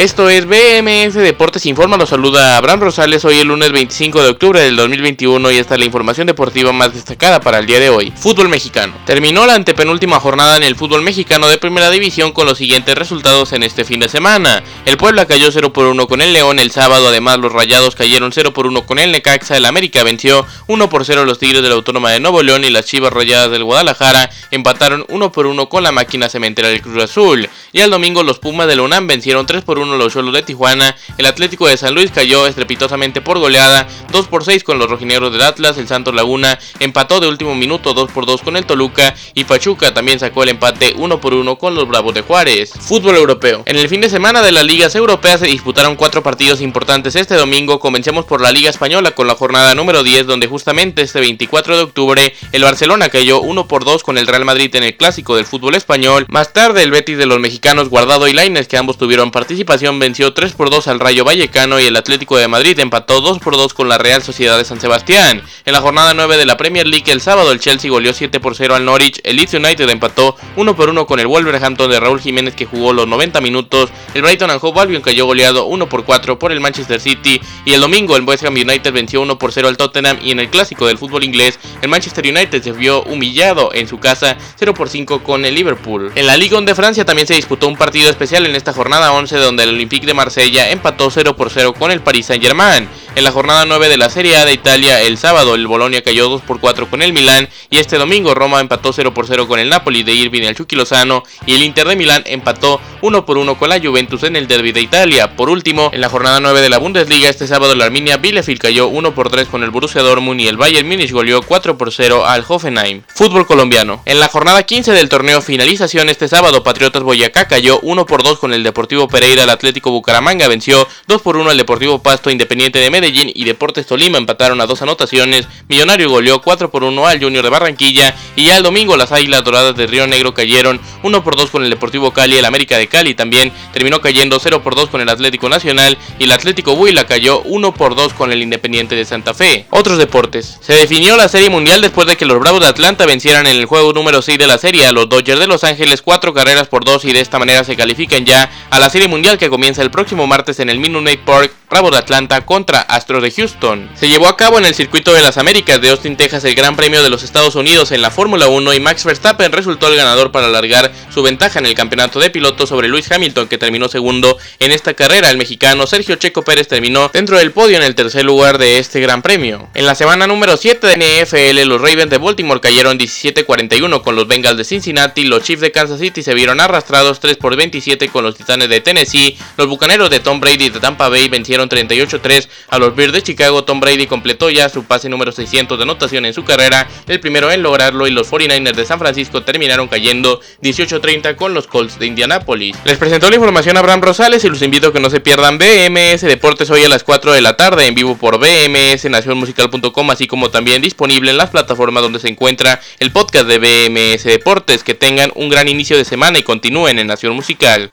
Esto es BMS Deportes Informa, los saluda Abraham Rosales, hoy el lunes 25 de octubre del 2021 y esta es la información deportiva más destacada para el día de hoy. Fútbol mexicano. Terminó la antepenúltima jornada en el fútbol mexicano de primera división con los siguientes resultados en este fin de semana. El Puebla cayó 0 por 1 con el León el sábado, además los Rayados cayeron 0 por 1 con el Necaxa, el América venció 1 por 0 los Tigres de la Autónoma de Nuevo León y las Chivas Rayadas del Guadalajara empataron 1 por 1 con la máquina cementera del Cruz Azul. Y al domingo los Pumas de la UNAM vencieron 3 por 1 los Cholos de Tijuana, el Atlético de San Luis cayó estrepitosamente por goleada 2 por 6 con los rojinegros del Atlas, el Santos Laguna empató de último minuto 2 por 2 con el Toluca y Pachuca también sacó el empate 1 por 1 con los Bravos de Juárez. Fútbol europeo. En el fin de semana de las ligas europeas se disputaron cuatro partidos importantes este domingo, comencemos por la Liga Española con la jornada número 10 donde justamente este 24 de octubre el Barcelona cayó 1 por 2 con el Real Madrid en el clásico del fútbol español, más tarde el Betis de los mexicanos Guardado y Lainez que ambos tuvieron participación venció 3 por 2 al Rayo Vallecano y el Atlético de Madrid empató 2 por 2 con la Real Sociedad de San Sebastián. En la jornada 9 de la Premier League el sábado el Chelsea goleó 7 por 0 al Norwich, el Leeds United empató 1 por 1 con el Wolverhampton de Raúl Jiménez que jugó los 90 minutos, el Brighton and Hove Albion cayó goleado 1 por 4 por el Manchester City y el domingo el West Ham United venció 1 por 0 al Tottenham y en el clásico del fútbol inglés el Manchester United se vio humillado en su casa 0 por 5 con el Liverpool. En la Liga 1 de Francia también se disputó un partido especial en esta jornada 11 donde el Olympique de Marsella empató 0 por 0 con el Paris Saint Germain. En la jornada 9 de la Serie A de Italia, el sábado el Bolonia cayó 2 por 4 con el Milán y este domingo Roma empató 0 por 0 con el Napoli de Irving el Chucky Lozano y el Inter de Milán empató 1 por 1 con la Juventus en el Derby de Italia. Por último, en la jornada 9 de la Bundesliga, este sábado la Arminia Bielefeld cayó 1 por 3 con el Borussia Dortmund y el Bayern Múnich goleó 4 por 0 al Hoffenheim. Fútbol colombiano. En la jornada 15 del torneo finalización este sábado, Patriotas Boyacá cayó 1 por 2 con el Deportivo Pereira, el Atlético Bucaramanga venció 2 por 1 al Deportivo Pasto Independiente de Medellín y Deportes Tolima empataron a dos anotaciones. Millonario goleó 4 por 1 al Junior de Barranquilla y ya el domingo las Águilas Doradas de Río Negro cayeron 1 por 2 con el Deportivo Cali, el América de Cali también terminó cayendo 0 por 2 con el Atlético Nacional y el Atlético Huila cayó 1 por 2 con el Independiente de Santa Fe. Otros deportes. Se definió la Serie Mundial después de que los Bravos de Atlanta vencieran en el juego número 6 de la serie a los Dodgers de Los Ángeles 4 carreras por 2 y de esta manera se califican ya a la Serie Mundial que comienza el próximo martes en el Minute Park Bravo de Atlanta contra Astros de Houston. Se llevó a cabo en el circuito de las Américas de Austin, Texas, el Gran Premio de los Estados Unidos en la Fórmula 1 y Max Verstappen resultó el ganador para alargar su ventaja en el campeonato de pilotos sobre Lewis Hamilton, que terminó segundo en esta carrera. El mexicano Sergio Checo Pérez terminó dentro del podio en el tercer lugar de este Gran Premio. En la semana número 7 de NFL, los Ravens de Baltimore cayeron 17-41 con los Bengals de Cincinnati, los Chiefs de Kansas City se vieron arrastrados 3 por 27 con los Titanes de Tennessee, los Bucaneros de Tom Brady de Tampa Bay vencieron 38-3 a los Bears de Chicago. Tom Brady completó ya su pase número 600 de anotación en su carrera, el primero en lograrlo y los 49ers de San Francisco terminaron cayendo 18-30 con los Colts de Indianapolis. Les presentó la información Abraham Rosales y los invito a que no se pierdan BMS Deportes hoy a las 4 de la tarde en vivo por BMS Nacionmusical.com así como también disponible en las plataformas donde se encuentra el podcast de BMS Deportes. Que tengan un gran inicio de semana y continúen en Nación Musical.